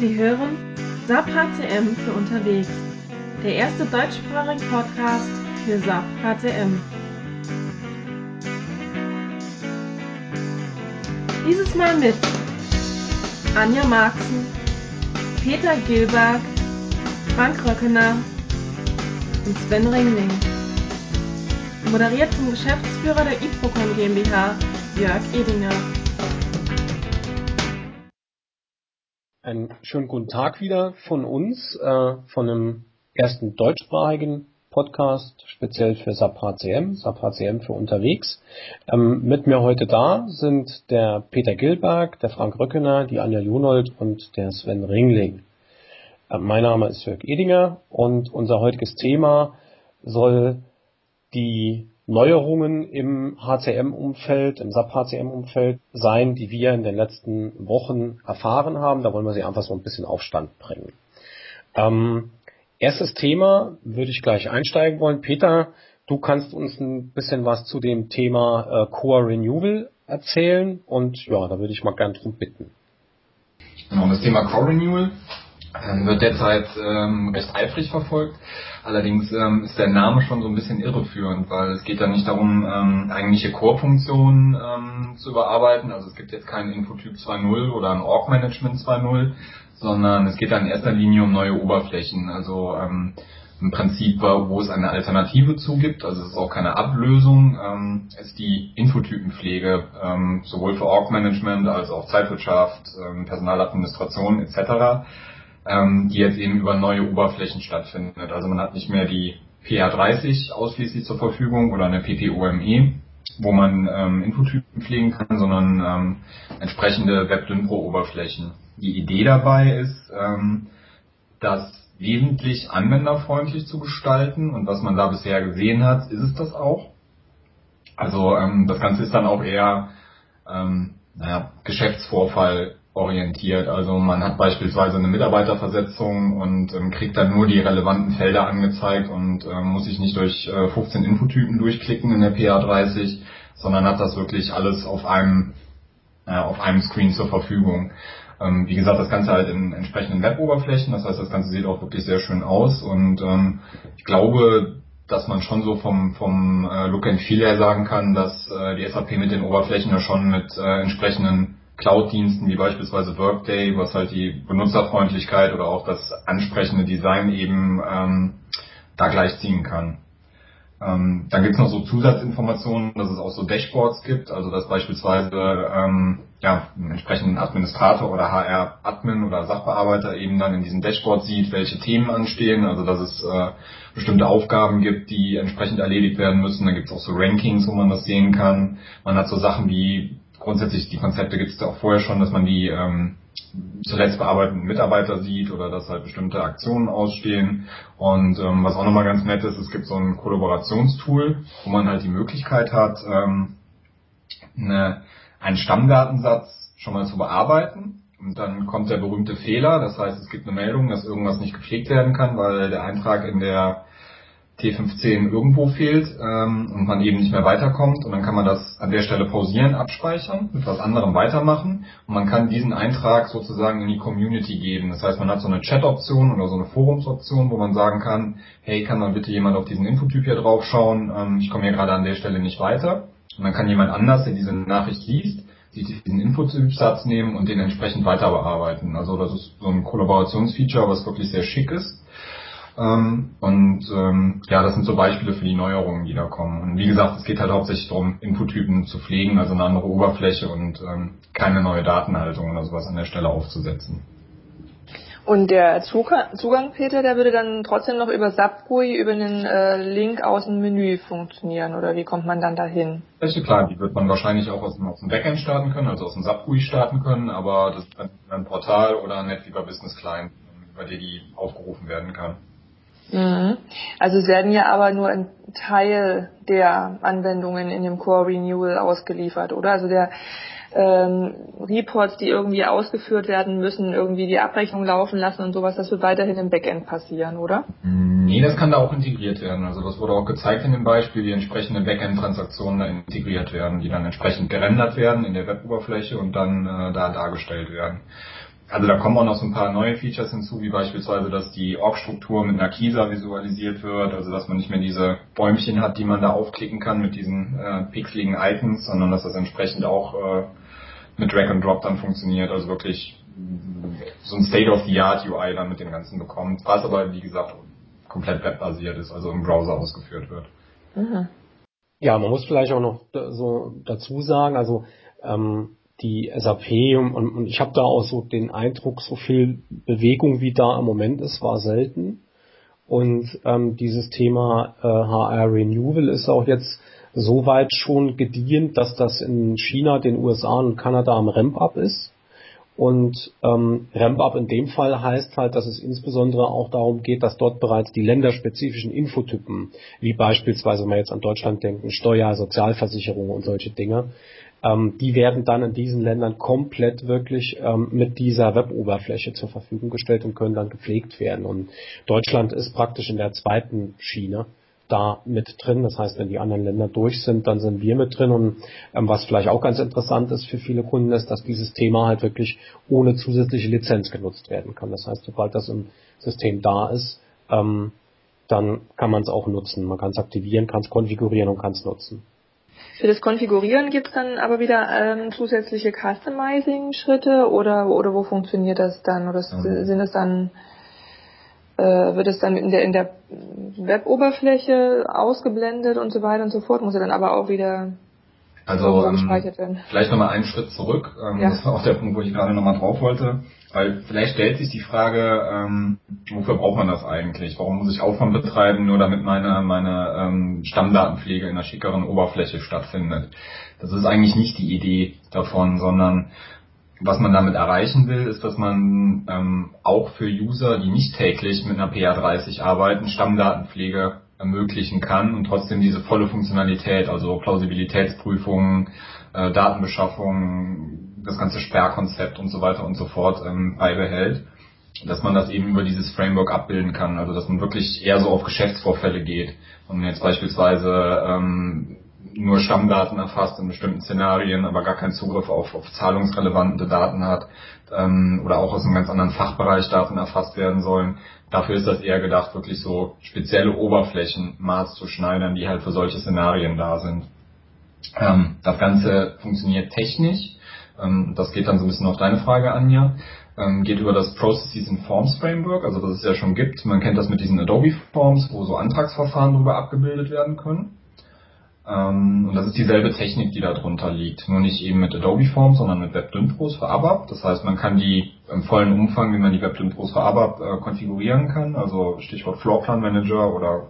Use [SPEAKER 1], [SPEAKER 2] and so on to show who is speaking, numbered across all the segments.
[SPEAKER 1] Sie hören SAP HCM für unterwegs, der erste deutschsprachige Podcast für SAP HCM. Dieses Mal mit Anja Marxen, Peter Gilberg, Frank Röckener und Sven Ringling. Moderiert vom Geschäftsführer der IPROCON GmbH, Jörg Edinger.
[SPEAKER 2] Einen schönen guten Tag wieder von uns, äh, von einem ersten deutschsprachigen Podcast, speziell für SAP HCM, SAP HCM für unterwegs. Ähm, mit mir heute da sind der Peter Gilberg, der Frank Röckener, die Anja Junold und der Sven Ringling. Äh, mein Name ist Jörg Edinger und unser heutiges Thema soll die Neuerungen im HCM-Umfeld, im SAP-HCM-Umfeld sein, die wir in den letzten Wochen erfahren haben. Da wollen wir sie einfach so ein bisschen auf Stand bringen. Ähm, erstes Thema würde ich gleich einsteigen wollen. Peter, du kannst uns ein bisschen was zu dem Thema äh, Core Renewal erzählen und ja, da würde ich mal gern drum bitten.
[SPEAKER 3] Genau, das Thema Core Renewal ähm, wird derzeit ähm, recht eifrig verfolgt. Allerdings ähm, ist der Name schon so ein bisschen irreführend, weil es geht ja nicht darum, ähm, eigentliche Core-Funktionen ähm, zu überarbeiten. Also es gibt jetzt keinen Infotyp 2.0 oder ein Org-Management 2.0, sondern es geht dann in erster Linie um neue Oberflächen. Also ähm, im Prinzip, wo es eine Alternative zugibt, also es ist auch keine Ablösung, ähm, ist die Infotypenpflege, ähm, sowohl für Org-Management als auch Zeitwirtschaft, ähm, Personaladministration etc ähm, die jetzt eben über neue Oberflächen stattfindet. Also man hat nicht mehr die PA30 ausschließlich zur Verfügung oder eine PPOME, wo man ähm, Infotypen pflegen kann, sondern ähm, entsprechende WebDynPro-Oberflächen. Die Idee dabei ist, ähm, das wesentlich anwenderfreundlich zu gestalten und was man da bisher gesehen hat, ist es das auch. Also ähm, das Ganze ist dann auch eher ähm, naja, Geschäftsvorfall orientiert. Also man hat beispielsweise eine Mitarbeiterversetzung und ähm, kriegt dann nur die relevanten Felder angezeigt und ähm, muss sich nicht durch äh, 15 Infotypen durchklicken in der PA30, sondern hat das wirklich alles auf einem, äh, auf einem Screen zur Verfügung. Ähm, wie gesagt, das Ganze halt in entsprechenden Web-Oberflächen, das heißt, das Ganze sieht auch wirklich sehr schön aus und ähm, ich glaube, dass man schon so vom, vom äh, Look and Feel her sagen kann, dass äh, die SAP mit den Oberflächen ja schon mit äh, entsprechenden Cloud-Diensten wie beispielsweise Workday, was halt die Benutzerfreundlichkeit oder auch das ansprechende Design eben ähm, da gleichziehen kann. Ähm, dann gibt es noch so Zusatzinformationen, dass es auch so Dashboards gibt, also dass beispielsweise ähm, ja, einen entsprechenden Administrator oder HR-Admin oder Sachbearbeiter eben dann in diesem Dashboard sieht, welche Themen anstehen, also dass es äh, bestimmte Aufgaben gibt, die entsprechend erledigt werden müssen. Dann gibt es auch so Rankings, wo man das sehen kann. Man hat so Sachen wie grundsätzlich die Konzepte gibt es auch vorher schon, dass man die ähm, zuletzt bearbeitenden Mitarbeiter sieht oder dass halt bestimmte Aktionen ausstehen. Und ähm, was auch nochmal ganz nett ist, es gibt so ein Kollaborationstool, wo man halt die Möglichkeit hat, ähm, eine, einen Stammdatensatz schon mal zu bearbeiten. Und dann kommt der berühmte Fehler, das heißt, es gibt eine Meldung, dass irgendwas nicht gepflegt werden kann, weil der Eintrag in der T15 irgendwo fehlt ähm, und man eben nicht mehr weiterkommt und dann kann man das an der Stelle pausieren, abspeichern, mit was anderem weitermachen und man kann diesen Eintrag sozusagen in die Community geben. Das heißt, man hat so eine Chat-Option oder so eine Forumsoption, wo man sagen kann, hey, kann dann bitte jemand auf diesen Infotyp hier drauf schauen, ähm, ich komme hier gerade an der Stelle nicht weiter. Und dann kann jemand anders, der diese Nachricht liest, diesen Infotyp-Satz nehmen und den entsprechend weiter bearbeiten. Also das ist so ein Kollaborationsfeature, was wirklich sehr schick ist und ähm, ja, das sind so Beispiele für die Neuerungen, die da kommen. Und wie gesagt, es geht halt hauptsächlich darum, Infotypen zu pflegen, also eine andere Oberfläche und ähm, keine neue Datenhaltung oder sowas an der Stelle aufzusetzen.
[SPEAKER 4] Und der Zugang, Peter, der würde dann trotzdem noch über SAP-GUI, über einen äh, Link aus dem Menü funktionieren, oder wie kommt man dann dahin?
[SPEAKER 3] Welche klar, die wird man wahrscheinlich auch aus dem, aus dem Backend starten können, also aus dem SAP-GUI starten können, aber das ist dann ein Portal oder ein NetWeaver Business Client, über die die aufgerufen werden kann.
[SPEAKER 4] Mhm. Also es werden ja aber nur ein Teil der Anwendungen in dem Core Renewal ausgeliefert, oder? Also der ähm, Reports, die irgendwie ausgeführt werden müssen, irgendwie die Abrechnung laufen lassen und sowas, das wird weiterhin im Backend passieren, oder?
[SPEAKER 3] Nee, das kann da auch integriert werden. Also das wurde auch gezeigt in dem Beispiel, wie entsprechende Backend-Transaktionen da integriert werden, die dann entsprechend gerendert werden in der Web-Oberfläche und dann äh, da dargestellt werden. Also da kommen auch noch so ein paar neue Features hinzu, wie beispielsweise, dass die Org-Struktur mit einer Keyser visualisiert wird, also dass man nicht mehr diese Bäumchen hat, die man da aufklicken kann mit diesen äh, pixeligen Icons, sondern dass das entsprechend auch äh, mit Drag and Drop dann funktioniert, also wirklich so ein State-of-the-Art UI dann mit dem Ganzen bekommt, was aber wie gesagt komplett webbasiert ist, also im Browser ausgeführt wird. Mhm.
[SPEAKER 2] Ja, man muss vielleicht auch noch so dazu sagen, also ähm, die SAP und, und ich habe da auch so den Eindruck, so viel Bewegung wie da im Moment ist, war selten. Und ähm, dieses Thema äh, HR Renewal ist auch jetzt so weit schon gedient, dass das in China, den USA und Kanada am Ramp-up ist. Und ähm, Ramp-up in dem Fall heißt halt, dass es insbesondere auch darum geht, dass dort bereits die länderspezifischen Infotypen, wie beispielsweise, wenn wir jetzt an Deutschland denken, Steuer, Sozialversicherung und solche Dinge, ähm, die werden dann in diesen Ländern komplett wirklich ähm, mit dieser Web-Oberfläche zur Verfügung gestellt und können dann gepflegt werden. Und Deutschland ist praktisch in der zweiten Schiene da mit drin. Das heißt, wenn die anderen Länder durch sind, dann sind wir mit drin. Und ähm, was vielleicht auch ganz interessant ist für viele Kunden, ist, dass dieses Thema halt wirklich ohne zusätzliche Lizenz genutzt werden kann. Das heißt, sobald das im System da ist, ähm, dann kann man es auch nutzen. Man kann es aktivieren, kann es konfigurieren und kann es nutzen.
[SPEAKER 4] Für das Konfigurieren gibt es dann aber wieder ähm, zusätzliche Customizing-Schritte oder, oder wo funktioniert das dann? Oder mhm. sind es dann äh, wird es dann in der, in der Web-Oberfläche ausgeblendet und so weiter und so fort, muss er dann aber auch wieder
[SPEAKER 3] also ähm, vielleicht nochmal einen Schritt zurück. Ähm, ja. Das war auch der Punkt, wo ich gerade nochmal drauf wollte. Weil vielleicht stellt sich die Frage, ähm, wofür braucht man das eigentlich? Warum muss ich Aufwand betreiben, nur damit meine, meine ähm, Stammdatenpflege in einer schickeren Oberfläche stattfindet? Das ist eigentlich nicht die Idee davon, sondern was man damit erreichen will, ist, dass man ähm, auch für User, die nicht täglich mit einer PA30 arbeiten, Stammdatenpflege ermöglichen kann und trotzdem diese volle Funktionalität, also Plausibilitätsprüfungen, äh, Datenbeschaffung, das ganze Sperrkonzept und so weiter und so fort ähm, beibehält, dass man das eben über dieses Framework abbilden kann, also dass man wirklich eher so auf Geschäftsvorfälle geht und jetzt beispielsweise ähm, nur Stammdaten erfasst in bestimmten Szenarien, aber gar keinen Zugriff auf, auf zahlungsrelevante Daten hat ähm, oder auch aus einem ganz anderen Fachbereich Daten erfasst werden sollen. Dafür ist das eher gedacht, wirklich so spezielle Oberflächen maßzuschneidern, die halt für solche Szenarien da sind. Ähm, das Ganze funktioniert technisch. Ähm, das geht dann so ein bisschen auf deine Frage, Anja. Ähm, geht über das Processes and Forms Framework, also das es ja schon gibt. Man kennt das mit diesen Adobe Forms, wo so Antragsverfahren drüber abgebildet werden können. Ähm, und das ist dieselbe Technik, die da drunter liegt. Nur nicht eben mit Adobe Forms, sondern mit WebDynPros für ABAP. Das heißt, man kann die im vollen Umfang, wie man die WebDynPros für ABAP äh, konfigurieren kann. Also Stichwort Floorplan Manager oder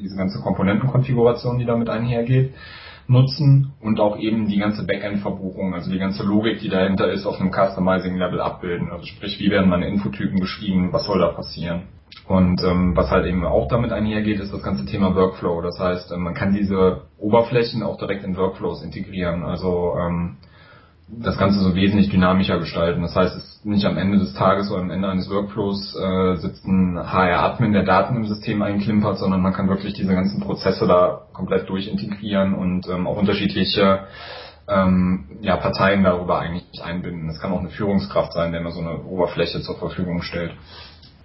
[SPEAKER 3] diese ganze Komponentenkonfiguration, die damit einhergeht, nutzen und auch eben die ganze Backend-Verbuchung, also die ganze Logik, die dahinter ist, auf einem Customizing-Level abbilden. Also sprich, wie werden meine Infotypen geschrieben, was soll da passieren? Und ähm, was halt eben auch damit einhergeht, ist das ganze Thema Workflow. Das heißt, ähm, man kann diese Oberflächen auch direkt in Workflows integrieren. Also ähm, das Ganze so wesentlich dynamischer gestalten. Das heißt, es ist nicht am Ende des Tages oder am Ende eines Workflows äh, sitzt ein HR-Admin, der Daten im System einklimpert, sondern man kann wirklich diese ganzen Prozesse da komplett durchintegrieren und ähm, auch unterschiedliche ähm, ja, Parteien darüber eigentlich einbinden. Es kann auch eine Führungskraft sein, der mir so eine Oberfläche zur Verfügung stellt.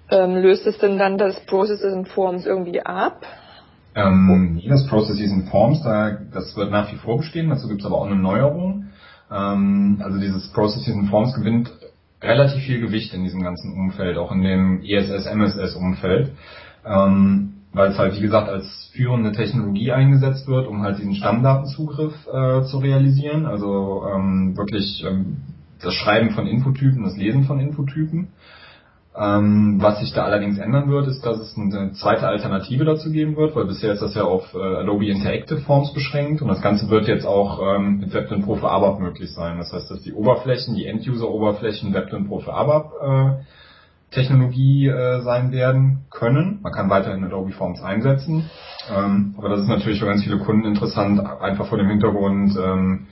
[SPEAKER 4] Ähm, löst es denn dann das Processes and Forms irgendwie ab?
[SPEAKER 3] Ähm, das Processes and Forms, da, das wird nach wie vor bestehen, dazu gibt es aber auch eine Neuerung. Ähm, also dieses Processes and Forms gewinnt relativ viel Gewicht in diesem ganzen Umfeld, auch in dem ESS, MSS Umfeld. Ähm, weil es halt, wie gesagt, als führende Technologie eingesetzt wird, um halt diesen Stammdatenzugriff äh, zu realisieren. Also ähm, wirklich ähm, das Schreiben von Infotypen, das Lesen von Infotypen. Ähm, was sich da allerdings ändern wird, ist, dass es eine zweite Alternative dazu geben wird, weil bisher ist das ja auf äh, Adobe Interactive Forms beschränkt und das Ganze wird jetzt auch ähm, mit WebDyn Pro für ABAP möglich sein. Das heißt, dass die Oberflächen, die End-User-Oberflächen WebDyn Pro für ABAP äh, Technologie äh, sein werden können. Man kann weiterhin Adobe Forms einsetzen, ähm, aber das ist natürlich für ganz viele Kunden interessant, einfach vor dem Hintergrund ähm,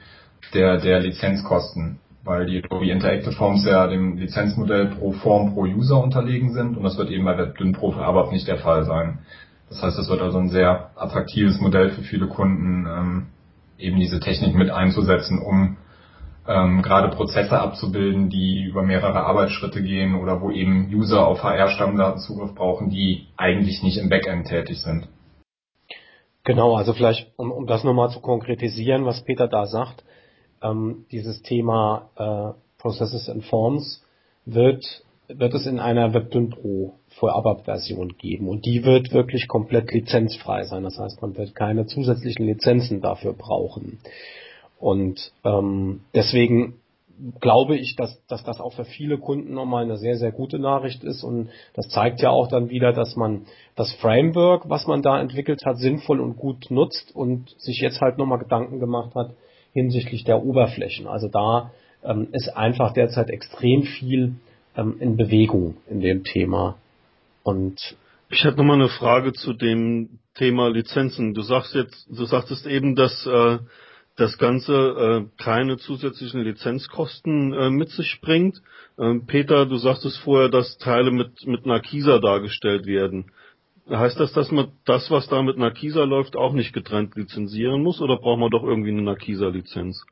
[SPEAKER 3] der, der Lizenzkosten weil die Adobe Interactive Forms ja dem Lizenzmodell pro Form pro User unterlegen sind und das wird eben bei WebDyn Pro für nicht der Fall sein. Das heißt, es wird also ein sehr attraktives Modell für viele Kunden, ähm, eben diese Technik mit einzusetzen, um ähm, gerade Prozesse abzubilden, die über mehrere Arbeitsschritte gehen oder wo eben User auf HR-Stammdaten Zugriff brauchen, die eigentlich nicht im Backend tätig sind.
[SPEAKER 2] Genau, also vielleicht, um, um das nochmal zu konkretisieren, was Peter da sagt, ähm, dieses Thema äh, Processes and Forms wird, wird es in einer WebDyn Pro für ABAP-Version geben und die wird wirklich komplett lizenzfrei sein. Das heißt, man wird keine zusätzlichen Lizenzen dafür brauchen. Und ähm, deswegen glaube ich, dass, dass das auch für viele Kunden nochmal eine sehr, sehr gute Nachricht ist. Und das zeigt ja auch dann wieder, dass man das Framework, was man da entwickelt hat, sinnvoll und gut nutzt und sich jetzt halt nochmal Gedanken gemacht hat hinsichtlich der Oberflächen. Also da ähm, ist einfach derzeit extrem viel ähm, in Bewegung in dem Thema.
[SPEAKER 5] Und ich hätte nochmal eine Frage zu dem Thema Lizenzen. Du sagst jetzt, du sagtest eben, dass äh, das Ganze äh, keine zusätzlichen Lizenzkosten äh, mit sich bringt. Ähm, Peter, du sagtest vorher, dass Teile mit, mit Nakisa dargestellt werden. Heißt das, dass man das, was da mit Nakisa läuft, auch nicht getrennt lizenzieren muss oder braucht man doch irgendwie eine Nakisa-Lizenz?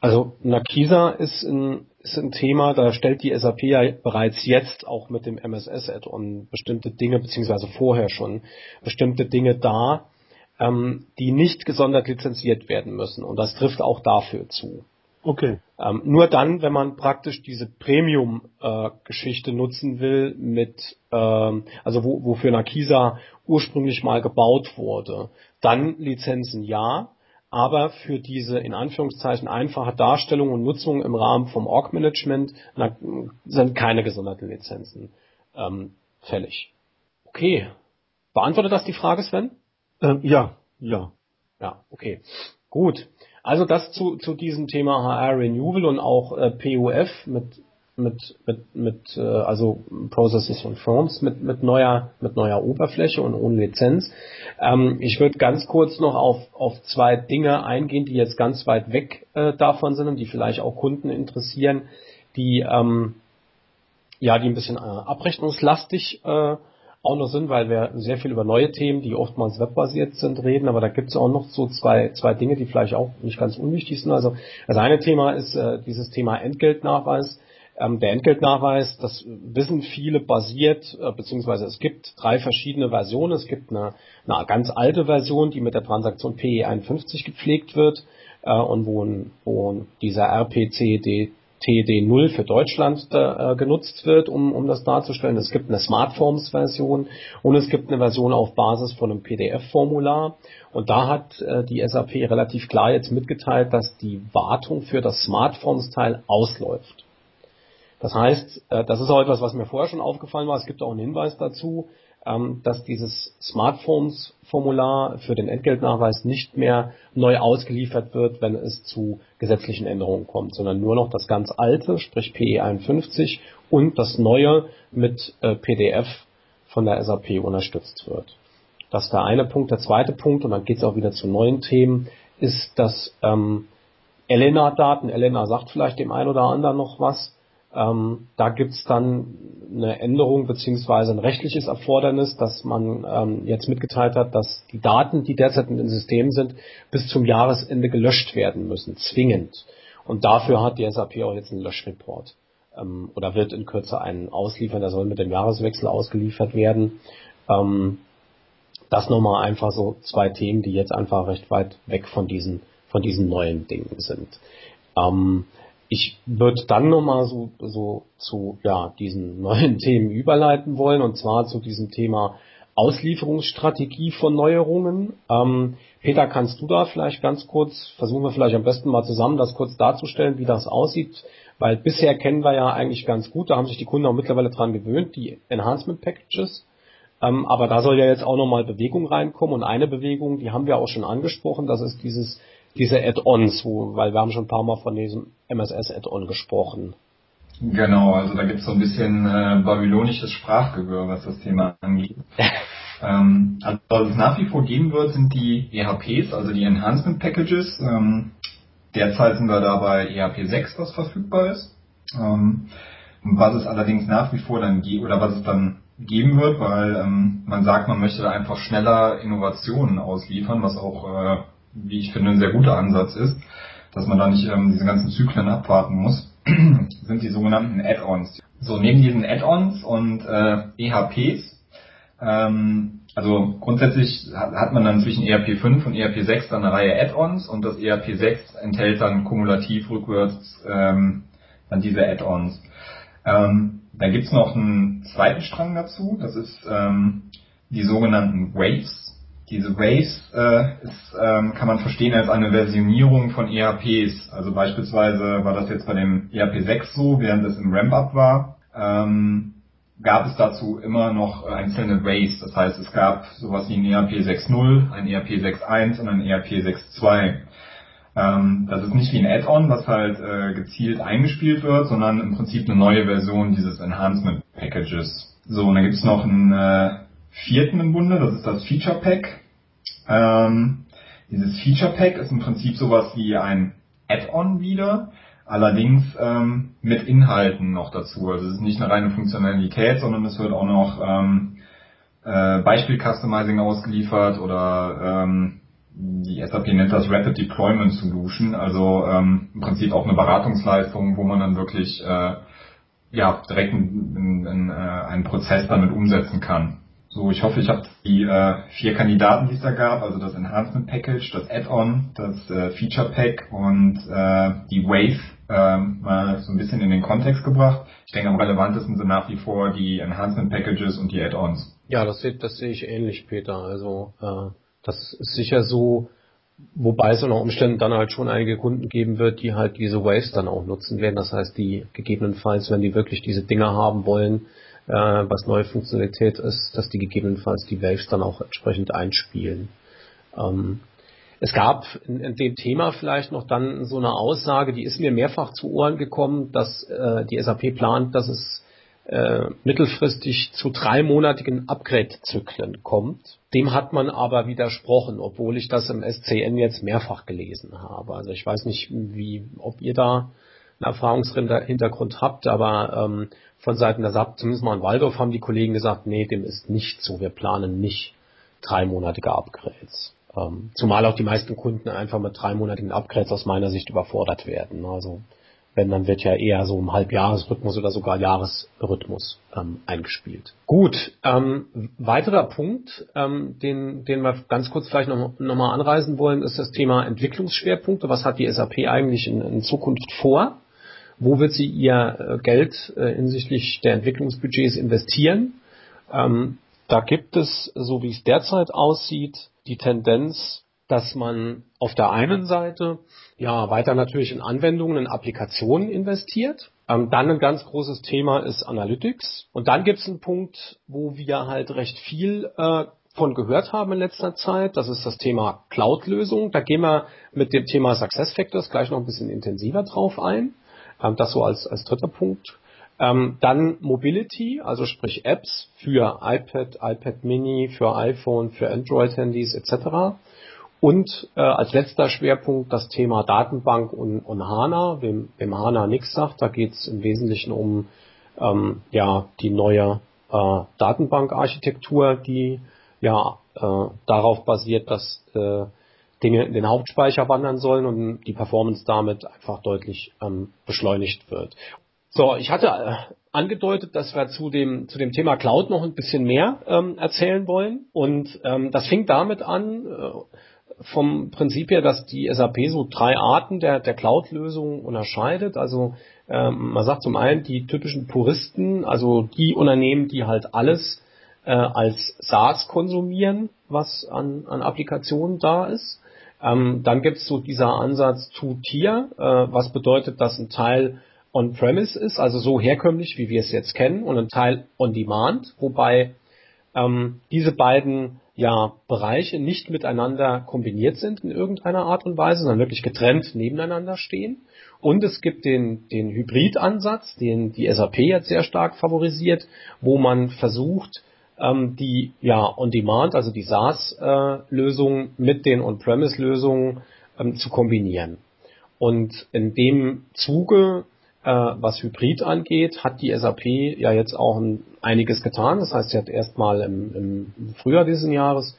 [SPEAKER 2] Also Nakisa ist ein, ist ein Thema, da stellt die SAP ja bereits jetzt auch mit dem MSS-Add-on bestimmte Dinge, beziehungsweise vorher schon, bestimmte Dinge dar, ähm, die nicht gesondert lizenziert werden müssen. Und das trifft auch dafür zu.
[SPEAKER 5] Okay.
[SPEAKER 2] Ähm, nur dann, wenn man praktisch diese Premium-Geschichte äh, nutzen will, mit ähm, also wo, wofür Nakisa ursprünglich mal gebaut wurde, dann Lizenzen ja, aber für diese in Anführungszeichen einfache Darstellung und Nutzung im Rahmen vom Org-Management sind keine gesonderten Lizenzen ähm, fällig. Okay. Beantwortet das die Frage, Sven?
[SPEAKER 5] Ähm, ja, ja.
[SPEAKER 2] Ja, okay. Gut. Also das zu, zu diesem Thema HR Renewal und auch äh, PUF mit mit mit mit äh, also Processes und Forms mit mit neuer mit neuer Oberfläche und ohne Lizenz. Ähm, ich würde ganz kurz noch auf auf zwei Dinge eingehen, die jetzt ganz weit weg äh, davon sind und die vielleicht auch Kunden interessieren, die ähm, ja die ein bisschen äh, abrechnungslastig äh, auch noch sind, weil wir sehr viel über neue Themen, die oftmals webbasiert sind, reden, aber da gibt es auch noch so zwei, zwei Dinge, die vielleicht auch nicht ganz unwichtig sind. Also das eine Thema ist äh, dieses Thema Entgeltnachweis. Ähm, der Entgeltnachweis, das wissen viele, basiert, äh, beziehungsweise es gibt drei verschiedene Versionen. Es gibt eine, eine ganz alte Version, die mit der Transaktion PE51 gepflegt wird äh, und wo, wo dieser RPCD TD0 für Deutschland äh, genutzt wird, um, um das darzustellen. Es gibt eine Smartforms-Version und es gibt eine Version auf Basis von einem PDF-Formular. Und da hat äh, die SAP relativ klar jetzt mitgeteilt, dass die Wartung für das Smartforms-Teil ausläuft. Das heißt, äh, das ist auch etwas, was mir vorher schon aufgefallen war. Es gibt auch einen Hinweis dazu dass dieses Smartphones-Formular für den Entgeltnachweis nicht mehr neu ausgeliefert wird, wenn es zu gesetzlichen Änderungen kommt, sondern nur noch das ganz alte, sprich PE 51 und das neue mit äh, PDF von der SAP unterstützt wird. Das ist der eine Punkt. Der zweite Punkt, und dann geht es auch wieder zu neuen Themen, ist, dass ähm, Elena-Daten, Elena sagt vielleicht dem einen oder anderen noch was, ähm, da gibt's dann eine Änderung beziehungsweise ein rechtliches Erfordernis, dass man ähm, jetzt mitgeteilt hat, dass die Daten, die derzeit in den Systemen sind, bis zum Jahresende gelöscht werden müssen, zwingend. Und dafür hat die SAP auch jetzt einen Löschreport ähm, oder wird in Kürze einen ausliefern, der soll mit dem Jahreswechsel ausgeliefert werden. Ähm, das nochmal einfach so zwei Themen, die jetzt einfach recht weit weg von diesen, von diesen neuen Dingen sind. Ähm, ich würde dann nochmal so, so zu ja, diesen neuen Themen überleiten wollen, und zwar zu diesem Thema Auslieferungsstrategie von Neuerungen. Ähm, Peter, kannst du da vielleicht ganz kurz, versuchen wir vielleicht am besten mal zusammen das kurz darzustellen, wie das aussieht, weil bisher kennen wir ja eigentlich ganz gut, da haben sich die Kunden auch mittlerweile dran gewöhnt, die Enhancement Packages. Ähm, aber da soll ja jetzt auch nochmal Bewegung reinkommen und eine Bewegung, die haben wir auch schon angesprochen, das ist dieses diese Add-ons, weil wir haben schon ein paar Mal von diesem MSS-Add-on gesprochen.
[SPEAKER 3] Genau, also da gibt es so ein bisschen äh, babylonisches Sprachgehör, was das Thema angeht. ähm, also was es nach wie vor geben wird, sind die EHPs, also die Enhancement Packages. Ähm, derzeit sind wir da bei EHP 6, was verfügbar ist. Ähm, was es allerdings nach wie vor dann gibt, oder was es dann geben wird, weil ähm, man sagt, man möchte da einfach schneller Innovationen ausliefern, was auch äh, wie ich finde, ein sehr guter Ansatz ist, dass man da nicht ähm, diese ganzen Zyklen abwarten muss, sind die sogenannten Add-ons. So, neben diesen Add-ons und äh, EHPs, ähm, also grundsätzlich hat, man dann zwischen ERP 5 und ERP 6 dann eine Reihe Add-ons und das ERP 6 enthält dann kumulativ rückwärts ähm, dann diese Add-ons. Ähm, da gibt's noch einen zweiten Strang dazu, das ist ähm, die sogenannten Waves. Diese Waves äh, ist, ähm, kann man verstehen als eine Versionierung von ERPs. Also beispielsweise war das jetzt bei dem ERP 6 so, während es im Ramp-Up war, ähm, gab es dazu immer noch einzelne Waves. Das heißt, es gab sowas wie ein ERP 6.0, ein ERP 6.1 und ein ERP 6.2. Ähm, das ist nicht wie ein Add-on, was halt äh, gezielt eingespielt wird, sondern im Prinzip eine neue Version dieses Enhancement Packages. So, und dann gibt's noch einen äh, vierten im Bunde, das ist das Feature Pack. Ähm, dieses Feature Pack ist im Prinzip sowas wie ein Add-on wieder, allerdings ähm, mit Inhalten noch dazu. Also es ist nicht eine reine Funktionalität, sondern es wird auch noch ähm, äh, Beispiel-Customizing ausgeliefert oder ähm, die SAP nennt das Rapid Deployment Solution, also ähm, im Prinzip auch eine Beratungsleistung, wo man dann wirklich äh, ja, direkt einen, einen, äh, einen Prozess damit umsetzen kann. So, ich hoffe, ich habe die äh, vier Kandidaten, die es da gab, also das Enhancement Package, das Add-on, das äh, Feature Pack und äh, die Wave äh, mal so ein bisschen in den Kontext gebracht. Ich denke, am relevantesten sind nach wie vor die Enhancement Packages und die Add-ons.
[SPEAKER 2] Ja, das, sehe ich ähnlich, Peter. Also äh, das ist sicher so, wobei es unter Umständen dann halt schon einige Kunden geben wird, die halt diese Waves dann auch nutzen werden. Das heißt, die gegebenenfalls, wenn die wirklich diese Dinger haben wollen, äh, was neue Funktionalität ist, dass die gegebenenfalls die Waves dann auch entsprechend einspielen. Ähm, es gab in, in, dem Thema vielleicht noch dann so eine Aussage, die ist mir mehrfach zu Ohren gekommen, dass äh, die SAP plant, dass es äh, mittelfristig zu dreimonatigen Upgrade-Zyklen kommt. Dem hat man aber widersprochen, obwohl ich das im SCN jetzt mehrfach gelesen habe. Also ich weiß nicht, wie, ob ihr da einen Erfahrungshintergrund habt, aber ähm, von Seiten der SAP, zumindest mal in Waldorf, haben die Kollegen gesagt, nee, dem ist nicht so. Wir planen nicht dreimonatige Upgrades. Ähm, zumal auch die meisten Kunden einfach mit dreimonatigen Upgrades aus meiner Sicht überfordert werden. Also wenn, dann wird ja eher so im Halbjahresrhythmus oder sogar Jahresrhythmus ähm, eingespielt. Gut, ähm, weiterer Punkt, ähm, den, den wir ganz kurz vielleicht noch, noch mal anreisen wollen, ist das Thema Entwicklungsschwerpunkte. Was hat die SAP eigentlich in, in Zukunft vor? Wo wird sie ihr äh, Geld äh, hinsichtlich der Entwicklungsbudgets investieren? Ähm, da gibt es, so wie es derzeit aussieht, die Tendenz, dass man auf der einen Seite ja weiter natürlich in Anwendungen, in Applikationen investiert. Ähm, dann ein ganz großes Thema ist Analytics. Und dann gibt es einen Punkt, wo wir halt recht viel äh, von gehört haben in letzter Zeit. Das ist das Thema Cloud-Lösung. Da gehen wir mit dem Thema SuccessFactors gleich noch ein bisschen intensiver drauf ein. Ähm, das so als, als dritter Punkt. Ähm, dann Mobility, also sprich Apps für iPad, iPad Mini, für iPhone, für Android-Handys etc. Und äh, als letzter Schwerpunkt das Thema Datenbank und, und HANA. Wem, wem HANA nichts sagt, da geht es im Wesentlichen um ähm, ja, die neue äh, Datenbankarchitektur, die ja äh, darauf basiert, dass äh, Dinge in den Hauptspeicher wandern sollen und die Performance damit einfach deutlich ähm, beschleunigt wird. So, ich hatte äh, angedeutet, dass wir zu dem, zu dem Thema Cloud noch ein bisschen mehr ähm, erzählen wollen. Und ähm, das fing damit an, äh, vom Prinzip her, dass die SAP so drei Arten der, der Cloud-Lösungen unterscheidet. Also ähm, man sagt zum einen die typischen Puristen, also die Unternehmen, die halt alles äh, als SaaS konsumieren, was an, an Applikationen da ist. Ähm, dann gibt es so dieser Ansatz Two-Tier, äh, was bedeutet, dass ein Teil on-premise ist, also so herkömmlich, wie wir es jetzt kennen, und ein Teil on-demand, wobei ähm, diese beiden ja, Bereiche nicht miteinander kombiniert sind in irgendeiner Art und Weise, sondern wirklich getrennt nebeneinander stehen. Und es gibt den, den Hybrid-Ansatz, den die SAP jetzt sehr stark favorisiert, wo man versucht, ähm, die ja On-Demand, also die SaaS-Lösungen äh, mit den On-Premise-Lösungen ähm, zu kombinieren. Und in dem Zuge äh, was Hybrid angeht, hat die SAP ja jetzt auch ein, einiges getan. Das heißt, sie hat erstmal im, im Frühjahr dieses Jahres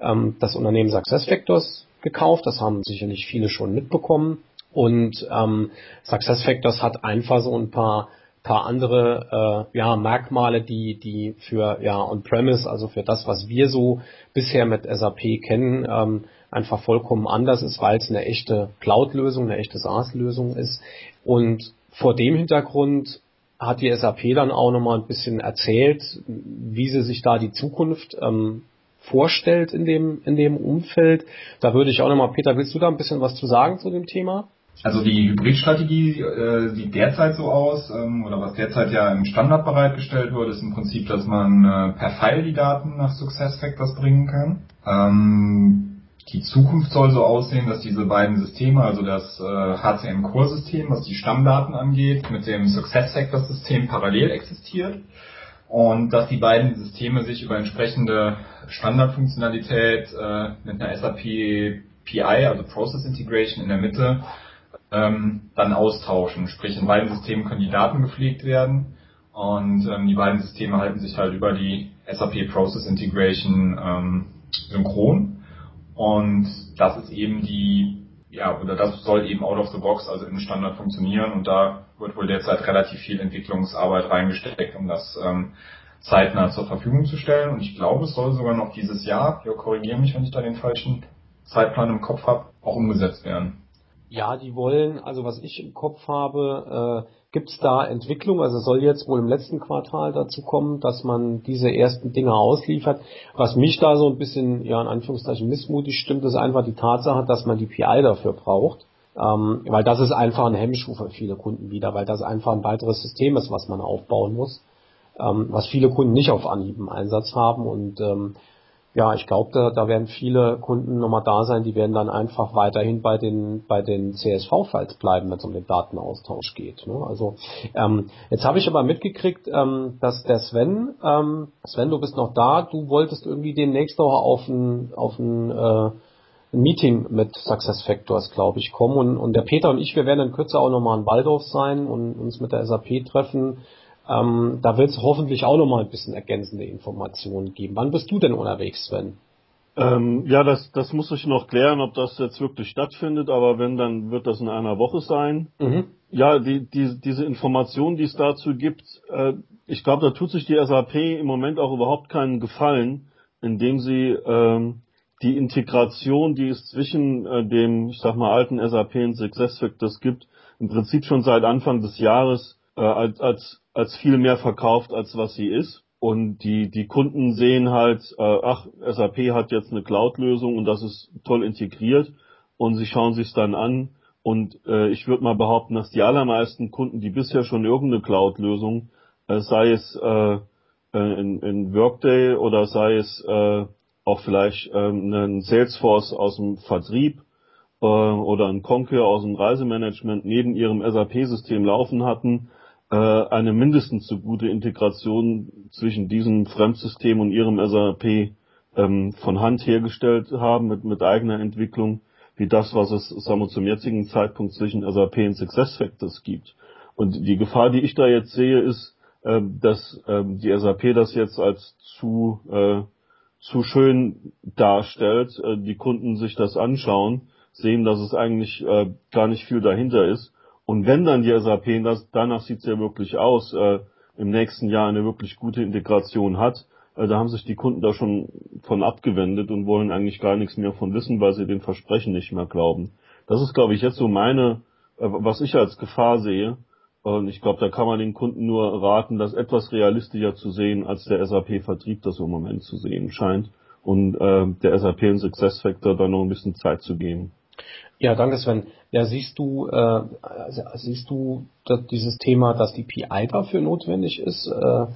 [SPEAKER 2] ähm, das Unternehmen SuccessFactors gekauft. Das haben sicherlich viele schon mitbekommen. Und ähm, SuccessFactors hat einfach so ein paar paar andere äh, ja, Merkmale, die, die für ja, On-Premise, also für das, was wir so bisher mit SAP kennen, ähm, einfach vollkommen anders ist, weil es eine echte Cloud-Lösung, eine echte SaaS-Lösung ist. Und vor dem Hintergrund hat die SAP dann auch nochmal ein bisschen erzählt, wie sie sich da die Zukunft ähm, vorstellt in dem, in dem Umfeld. Da würde ich auch nochmal, Peter, willst du da ein bisschen was zu sagen zu dem Thema?
[SPEAKER 3] Also die Hybridstrategie äh, sieht derzeit so aus, ähm, oder was derzeit ja im Standard bereitgestellt wird, ist im Prinzip, dass man äh, per File die Daten nach SuccessFactors bringen kann. Ähm, die Zukunft soll so aussehen, dass diese beiden Systeme, also das äh, HCM-Core-System, was die Stammdaten angeht, mit dem SuccessFactors-System parallel existiert und dass die beiden Systeme sich über entsprechende Standardfunktionalität äh, mit einer SAP PI, also Process Integration in der Mitte, ähm, dann austauschen. Sprich, in beiden Systemen können die Daten gepflegt werden und ähm, die beiden Systeme halten sich halt über die SAP Process Integration ähm, synchron. Und das ist eben die, ja, oder das soll eben out of the box, also im Standard funktionieren. Und da wird wohl derzeit relativ viel Entwicklungsarbeit reingesteckt, um das ähm, zeitnah zur Verfügung zu stellen. Und ich glaube, es soll sogar noch dieses Jahr, ja, korrigiere mich, wenn ich da den falschen Zeitplan im Kopf habe, auch umgesetzt werden.
[SPEAKER 2] Ja, die wollen, also was ich im Kopf habe, äh, gibt es da Entwicklung? Also soll jetzt wohl im letzten Quartal dazu kommen, dass man diese ersten Dinge ausliefert. Was mich da so ein bisschen, ja in Anführungszeichen missmutig stimmt, ist einfach die Tatsache, dass man die PI dafür braucht. Ähm, weil das ist einfach ein Hemmschuh für viele Kunden wieder, weil das einfach ein weiteres System ist, was man aufbauen muss, ähm, was viele Kunden nicht auf Anhieb im Einsatz haben und ähm, ja, ich glaube, da, da werden viele Kunden nochmal da sein, die werden dann einfach weiterhin bei den bei den CSV-Files bleiben, wenn es um den Datenaustausch geht. Ne? Also ähm, jetzt habe ich aber mitgekriegt, ähm, dass der Sven, ähm, Sven, du bist noch da, du wolltest irgendwie demnächst noch auf ein auf ein, äh, Meeting mit SuccessFactors, glaube ich, kommen und, und der Peter und ich, wir werden in Kürze auch nochmal in Waldorf sein und uns mit der SAP treffen ähm, da wird es hoffentlich auch nochmal ein bisschen ergänzende Informationen geben. Wann bist du denn unterwegs, Sven?
[SPEAKER 5] Ähm, ja, das, das muss ich noch klären, ob das jetzt wirklich stattfindet, aber wenn, dann wird das in einer Woche sein. Mhm. Ja, die, die, diese Informationen, die es dazu gibt, äh, ich glaube, da tut sich die SAP im Moment auch überhaupt keinen Gefallen, indem sie ähm, die Integration, die es zwischen äh, dem, ich sag mal, alten SAP und SuccessFactors gibt, im Prinzip schon seit Anfang des Jahres äh, als, als, als viel mehr verkauft, als was sie ist. Und die, die Kunden sehen halt, äh, ach, SAP hat jetzt eine Cloud-Lösung und das ist toll integriert und sie schauen sich dann an. Und äh, ich würde mal behaupten, dass die allermeisten Kunden, die bisher schon irgendeine Cloud-Lösung, äh, sei es äh, in, in Workday oder sei es äh, auch vielleicht äh, ein Salesforce aus dem Vertrieb äh, oder ein Concur aus dem Reisemanagement neben ihrem SAP-System laufen hatten, äh, eine mindestens so gute Integration zwischen diesem Fremdsystem und ihrem SAP ähm, von Hand hergestellt haben mit, mit eigener Entwicklung, wie das, was es sagen wir, zum jetzigen Zeitpunkt zwischen SAP und SuccessFactors gibt. Und die Gefahr, die ich da jetzt sehe, ist, äh, dass äh, die SAP das jetzt als zu, äh, zu schön darstellt, äh, die Kunden sich das anschauen, sehen, dass es eigentlich äh, gar nicht viel dahinter ist und wenn dann die SAP, das, danach sieht es ja wirklich aus, äh, im nächsten Jahr eine wirklich gute Integration hat, äh, da haben sich die Kunden da schon von abgewendet und wollen eigentlich gar nichts mehr von wissen, weil sie den Versprechen nicht mehr glauben. Das ist, glaube ich, jetzt so meine, äh, was ich als Gefahr sehe. Und ich glaube, da kann man den Kunden nur raten, das etwas realistischer zu sehen, als der SAP-Vertrieb das im Moment zu sehen scheint. Und äh, der SAP und SuccessFactor da noch ein bisschen Zeit zu geben.
[SPEAKER 2] Ja, danke Sven. Ja, siehst du, äh, siehst du dieses Thema, dass die PI dafür notwendig ist, äh,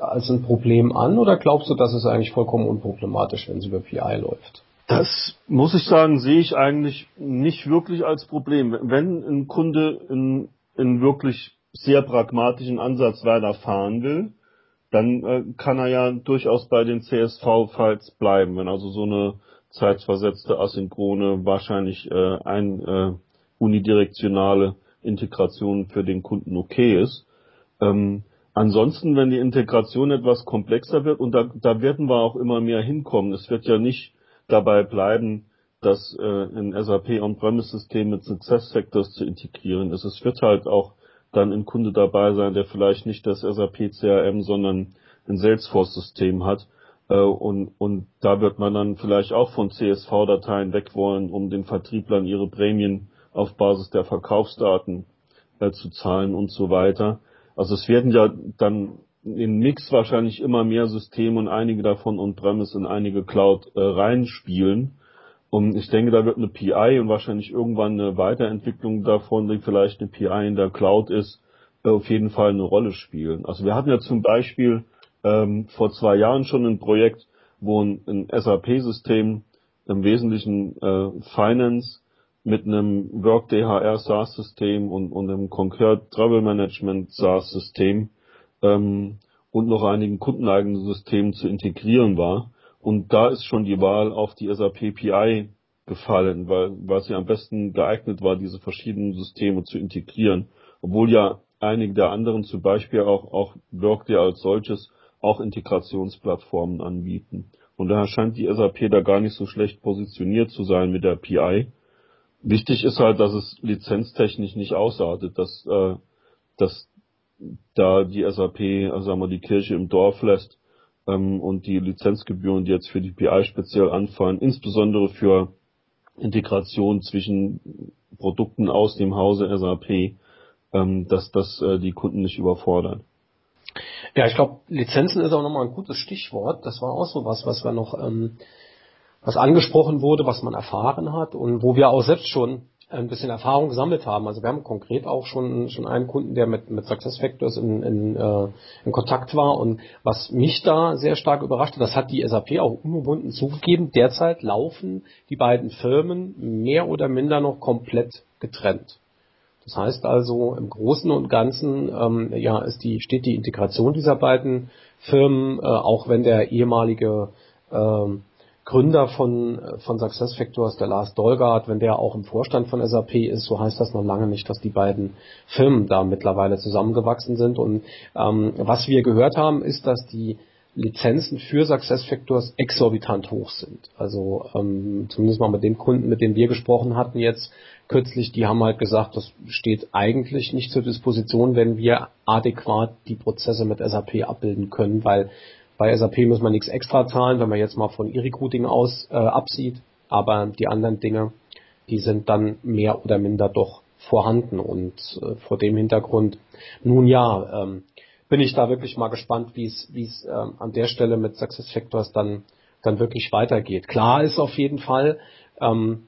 [SPEAKER 2] als ein Problem an oder glaubst du, dass es eigentlich vollkommen unproblematisch, wenn es über PI läuft?
[SPEAKER 5] Das muss ich sagen, sehe ich eigentlich nicht wirklich als Problem. Wenn ein Kunde einen, einen wirklich sehr pragmatischen Ansatz weiterfahren will, dann äh, kann er ja durchaus bei den CSV-Files bleiben. Wenn also so eine zeitversetzte asynchrone, wahrscheinlich äh, ein äh, unidirektionale Integration für den Kunden okay ist. Ähm, ansonsten, wenn die Integration etwas komplexer wird, und da, da werden wir auch immer mehr hinkommen, es wird ja nicht dabei bleiben, das äh, in SAP On-Premise-System mit Success Factors zu integrieren ist. Es wird halt auch dann ein Kunde dabei sein, der vielleicht nicht das SAP CRM, sondern ein Salesforce-System hat. Äh, und, und da wird man dann vielleicht auch von CSV-Dateien weg wollen, um den Vertrieblern ihre Prämien auf Basis der Verkaufsdaten äh, zu zahlen und so weiter. Also es werden ja dann in Mix wahrscheinlich immer mehr Systeme und einige davon on-premise in einige Cloud äh, reinspielen. Und ich denke, da wird eine PI und wahrscheinlich irgendwann eine Weiterentwicklung davon, die vielleicht eine PI in der Cloud ist, äh, auf jeden Fall eine Rolle spielen. Also wir hatten ja zum Beispiel ähm, vor zwei Jahren schon ein Projekt, wo ein, ein SAP-System im Wesentlichen äh, Finance mit einem Workday HR SaaS-System und, und einem Concur Travel Management SaaS-System ähm, und noch einigen kundeneigenen Systemen zu integrieren war. Und da ist schon die Wahl auf die SAP PI gefallen, weil, weil sie am besten geeignet war, diese verschiedenen Systeme zu integrieren. Obwohl ja einige der anderen, zum Beispiel auch, auch Workday als solches, auch Integrationsplattformen anbieten. Und daher scheint die SAP da gar nicht so schlecht positioniert zu sein mit der PI. Wichtig ist halt, dass es lizenztechnisch nicht ausartet, dass, äh, dass da die SAP, also sagen wir, die Kirche im Dorf lässt ähm, und die Lizenzgebühren, die jetzt für die PI speziell anfallen, insbesondere für Integration zwischen Produkten aus dem Hause SAP, ähm, dass das äh, die Kunden nicht überfordert.
[SPEAKER 2] Ja, ich glaube, Lizenzen ist auch nochmal ein gutes Stichwort. Das war auch so was, was wir noch, ähm, was angesprochen wurde, was man erfahren hat und wo wir auch selbst schon ein bisschen Erfahrung gesammelt haben. Also wir haben konkret auch schon schon einen Kunden, der mit mit SuccessFactors in, in, äh, in Kontakt war und was mich da sehr stark überraschte, das hat die SAP auch ungebunden zugegeben. Derzeit laufen die beiden Firmen mehr oder minder noch komplett getrennt. Das heißt also im Großen und Ganzen ähm, ja ist die steht die Integration dieser beiden Firmen, äh, auch wenn der ehemalige ähm, Gründer von, von SuccessFactors, der Lars Dolgard, wenn der auch im Vorstand von SAP ist, so heißt das noch lange nicht, dass die beiden Firmen da mittlerweile zusammengewachsen sind. Und ähm, was wir gehört haben, ist, dass die Lizenzen für SuccessFactors exorbitant hoch sind. Also ähm, zumindest mal mit den Kunden, mit denen wir gesprochen hatten jetzt kürzlich, die haben halt gesagt, das steht eigentlich nicht zur Disposition, wenn wir adäquat die Prozesse mit SAP abbilden können, weil bei SAP muss man nichts extra zahlen, wenn man jetzt mal von E-Recruiting aus äh, absieht. Aber die anderen Dinge, die sind dann mehr oder minder doch vorhanden. Und äh, vor dem Hintergrund, nun ja, ähm, bin ich da wirklich mal gespannt, wie es wie es ähm, an der Stelle mit SuccessFactors dann dann wirklich weitergeht. Klar ist auf jeden Fall, ähm,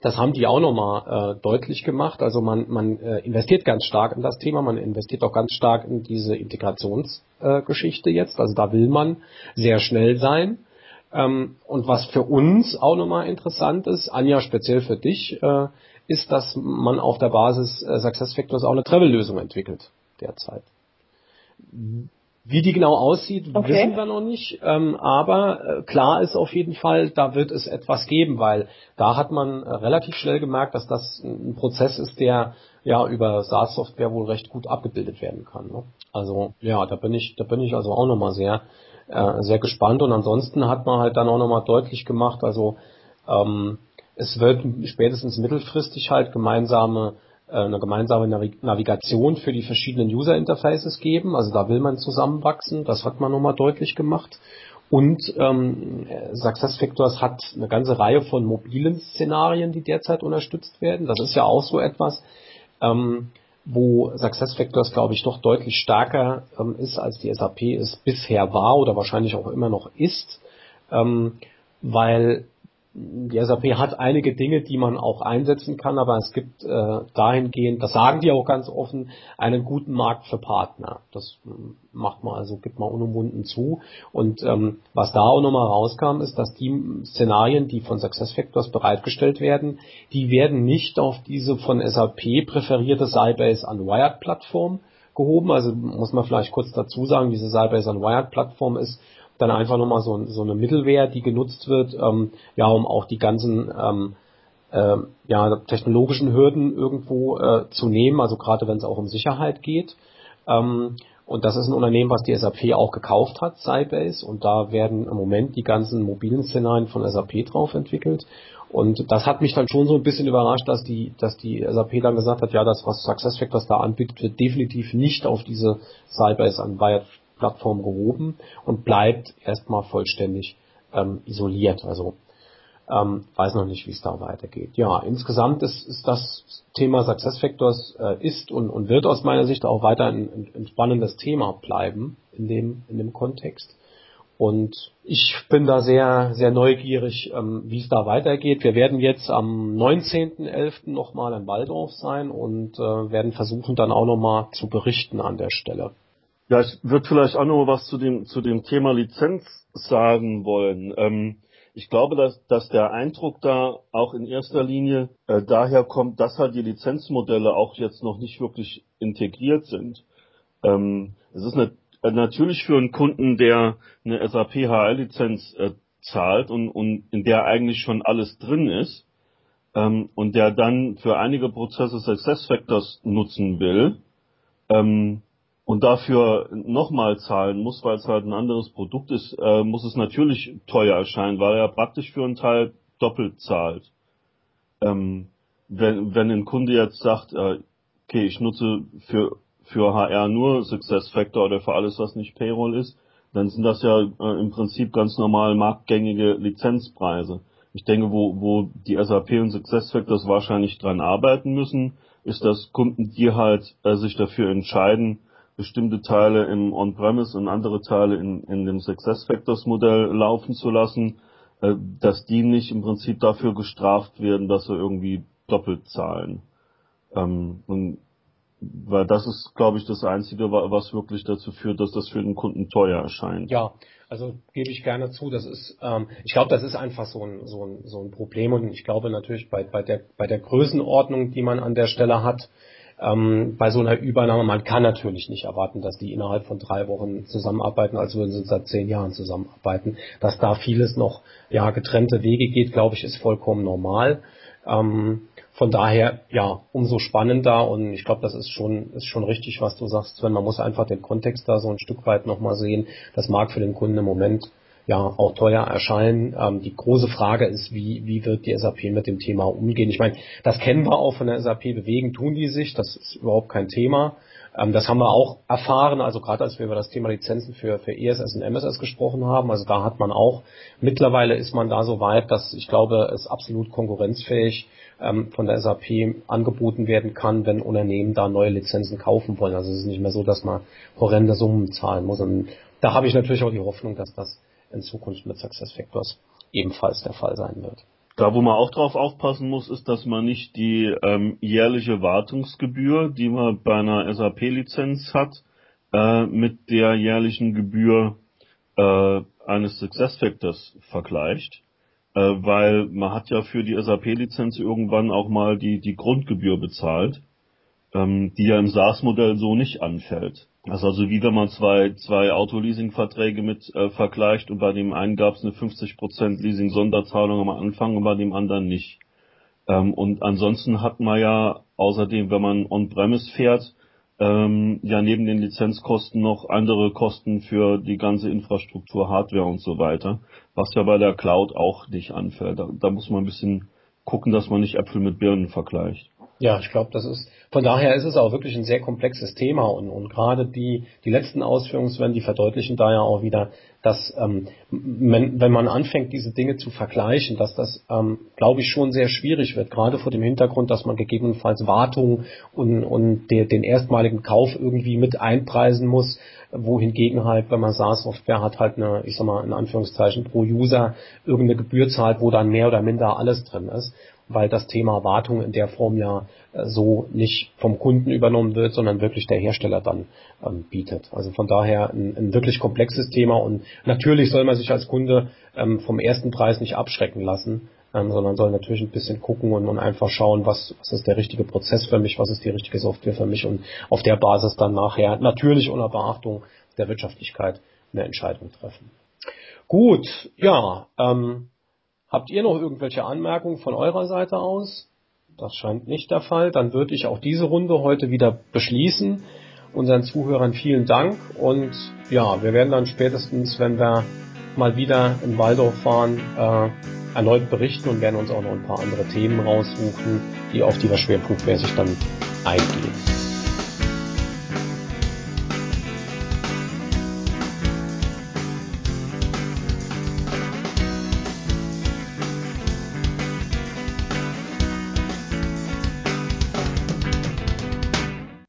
[SPEAKER 2] das haben die auch nochmal äh, deutlich gemacht. Also man, man äh, investiert ganz stark in das Thema, man investiert auch ganz stark in diese Integrationsgeschichte äh, jetzt. Also da will man sehr schnell sein. Ähm, und was für uns auch nochmal interessant ist, Anja, speziell für dich, äh, ist, dass man auf der Basis äh, SuccessFactors auch eine Travel-Lösung entwickelt derzeit. Wie die genau aussieht, okay. wissen wir noch nicht. Ähm, aber äh, klar ist auf jeden Fall, da wird es etwas geben, weil da hat man äh, relativ schnell gemerkt, dass das ein Prozess ist, der ja über SaaS-Software wohl recht gut abgebildet werden kann. Ne? Also ja, da bin ich, da bin ich also auch nochmal sehr, äh, sehr gespannt. Und ansonsten hat man halt dann auch nochmal deutlich gemacht, also ähm, es wird spätestens mittelfristig halt gemeinsame eine gemeinsame Navigation für die verschiedenen User Interfaces geben. Also da will man zusammenwachsen. Das hat man nochmal deutlich gemacht. Und ähm, SuccessFactors hat eine ganze Reihe von mobilen Szenarien, die derzeit unterstützt werden. Das ist ja auch so etwas, ähm, wo SuccessFactors, glaube ich, doch deutlich stärker ähm, ist, als die SAP es bisher war oder wahrscheinlich auch immer noch ist, ähm, weil die SAP hat einige Dinge, die man auch einsetzen kann, aber es gibt äh, dahingehend, das sagen die auch ganz offen, einen guten Markt für Partner. Das hm, macht man also, gibt man unumwunden zu. Und ähm, was da auch nochmal rauskam, ist, dass die Szenarien, die von SuccessFactors bereitgestellt werden, die werden nicht auf diese von SAP präferierte Sybase Unwired Plattform gehoben. Also muss man vielleicht kurz dazu sagen, diese Sybase Unwired Plattform ist dann einfach nochmal so, so eine Mittelware, die genutzt wird, ähm, ja, um auch die ganzen ähm, äh, ja, technologischen Hürden irgendwo äh, zu nehmen, also gerade wenn es auch um Sicherheit geht. Ähm, Und das ist ein Unternehmen, was die SAP auch gekauft hat, Sybase. Und da werden im Moment die ganzen mobilen Szenarien von SAP drauf entwickelt. Und das hat mich dann schon so ein bisschen überrascht, dass die, dass die SAP dann gesagt hat, ja, das, was SuccessFactors da anbietet, wird definitiv nicht auf diese Sybase Unwired Plattform gehoben und bleibt erstmal vollständig ähm, isoliert. Also ähm, weiß noch nicht, wie es da weitergeht. Ja, insgesamt ist, ist das Thema SuccessFactors äh, ist und, und wird aus meiner Sicht auch weiter ein, ein spannendes Thema bleiben in dem, in dem Kontext. Und ich bin da sehr, sehr neugierig, ähm, wie es da weitergeht. Wir werden jetzt am 19.11. nochmal in Waldorf sein und äh, werden versuchen, dann auch nochmal zu berichten an der Stelle.
[SPEAKER 5] Ja, ich würde vielleicht auch noch was zu dem, zu dem Thema Lizenz sagen wollen. Ähm, ich glaube, dass, dass der Eindruck da auch in erster Linie äh, daher kommt, dass halt die Lizenzmodelle auch jetzt noch nicht wirklich integriert sind. Ähm, es ist eine, äh, natürlich für einen Kunden, der eine SAP HR-Lizenz äh, zahlt und, und in der eigentlich schon alles drin ist ähm, und der dann für einige Prozesse SuccessFactors nutzen will, ähm, und dafür nochmal zahlen muss, weil es halt ein anderes Produkt ist, äh, muss es natürlich teuer erscheinen, weil er praktisch für einen Teil doppelt zahlt. Ähm, wenn, wenn ein Kunde jetzt sagt, äh, okay, ich nutze für, für HR nur Success Factor oder für alles, was nicht Payroll ist, dann sind das ja äh, im Prinzip ganz normal marktgängige Lizenzpreise. Ich denke, wo, wo die SAP und SuccessFactors wahrscheinlich dran arbeiten müssen, ist, dass Kunden, die halt äh, sich dafür entscheiden, bestimmte Teile im On-Premise und andere Teile in, in dem SuccessFactors Modell laufen zu lassen, äh, dass die nicht im Prinzip dafür gestraft werden, dass sie irgendwie doppelt zahlen. Ähm, und weil das ist, glaube ich, das Einzige, was wirklich dazu führt, dass das für den Kunden teuer erscheint.
[SPEAKER 2] Ja, also gebe ich gerne zu. Das ist, ähm, ich glaube, das ist einfach so ein, so ein, so ein Problem und ich glaube natürlich bei, bei der, bei der Größenordnung, die man an der Stelle hat, ähm, bei so einer Übernahme, man kann natürlich nicht erwarten, dass die innerhalb von drei Wochen zusammenarbeiten, als würden sie seit zehn Jahren zusammenarbeiten. Dass da vieles noch ja getrennte Wege geht, glaube ich, ist vollkommen normal. Ähm, von daher, ja, umso spannender und ich glaube, das ist schon, ist schon richtig, was du sagst, Sven. Man muss einfach den Kontext da so ein Stück weit nochmal sehen. Das mag für den Kunden im Moment ja auch teuer erscheinen. Ähm, die große Frage ist, wie, wie wird die SAP mit dem Thema umgehen? Ich meine, das kennen wir auch von der SAP, bewegen tun die sich, das ist überhaupt kein Thema. Ähm, das haben wir auch erfahren, also gerade als wir über das Thema Lizenzen für, für ESS und MSS gesprochen haben, also da hat man auch, mittlerweile ist man da so weit, dass ich glaube, es absolut konkurrenzfähig ähm, von der SAP angeboten werden kann, wenn Unternehmen da neue Lizenzen kaufen wollen. Also es ist nicht mehr so, dass man horrende Summen zahlen muss. Und da habe ich natürlich auch die Hoffnung, dass das in Zukunft mit SuccessFactors ebenfalls der Fall sein wird.
[SPEAKER 5] Da, wo man auch drauf aufpassen muss, ist, dass man nicht die ähm, jährliche Wartungsgebühr, die man bei einer SAP-Lizenz hat, äh, mit der jährlichen Gebühr äh, eines SuccessFactors vergleicht, äh, weil man hat ja für die SAP-Lizenz irgendwann auch mal die, die Grundgebühr bezahlt, ähm, die ja im SaaS-Modell so nicht anfällt. Das ist also wie wenn man zwei, zwei Autoleasing-Verträge mit äh, vergleicht und bei dem einen gab es eine 50% Leasing-Sonderzahlung am Anfang und bei dem anderen nicht. Ähm, und ansonsten hat man ja außerdem, wenn man on-premise fährt, ähm, ja neben den Lizenzkosten noch andere Kosten für die ganze Infrastruktur, Hardware und so weiter, was ja bei der Cloud auch nicht anfällt. Da, da muss man ein bisschen gucken, dass man nicht Äpfel mit Birnen vergleicht.
[SPEAKER 2] Ja, ich glaube, das ist, von daher ist es auch wirklich ein sehr komplexes Thema und, und gerade die, die letzten Ausführungen, die verdeutlichen da ja auch wieder, dass ähm, wenn, wenn man anfängt, diese Dinge zu vergleichen, dass das, ähm, glaube ich, schon sehr schwierig wird, gerade vor dem Hintergrund, dass man gegebenenfalls Wartung und, und der, den erstmaligen Kauf irgendwie mit einpreisen muss, wohingegen halt, wenn man SaaS-Software hat, halt eine, ich sag mal, in Anführungszeichen pro User irgendeine Gebühr zahlt, wo dann mehr oder minder alles drin ist weil das Thema Wartung in der Form ja so nicht vom Kunden übernommen wird, sondern wirklich der Hersteller dann ähm, bietet. Also von daher ein, ein, wirklich komplexes Thema und natürlich soll man sich als Kunde ähm, vom ersten Preis nicht abschrecken lassen, ähm, sondern soll natürlich ein bisschen gucken und, und einfach schauen, was, was ist der richtige Prozess für mich, was ist die richtige Software für mich und auf der Basis dann nachher natürlich unter Beachtung der Wirtschaftlichkeit eine Entscheidung treffen. Gut, ja, ähm, Habt ihr noch irgendwelche Anmerkungen von eurer Seite aus? Das scheint nicht der Fall. Dann würde ich auch diese Runde heute wieder beschließen unseren Zuhörern vielen Dank und ja, wir werden dann spätestens, wenn wir mal wieder in Waldorf fahren, äh, erneut berichten und werden uns auch noch ein paar andere Themen raussuchen, die auf die wir schwerpunktmäßig dann eingehen.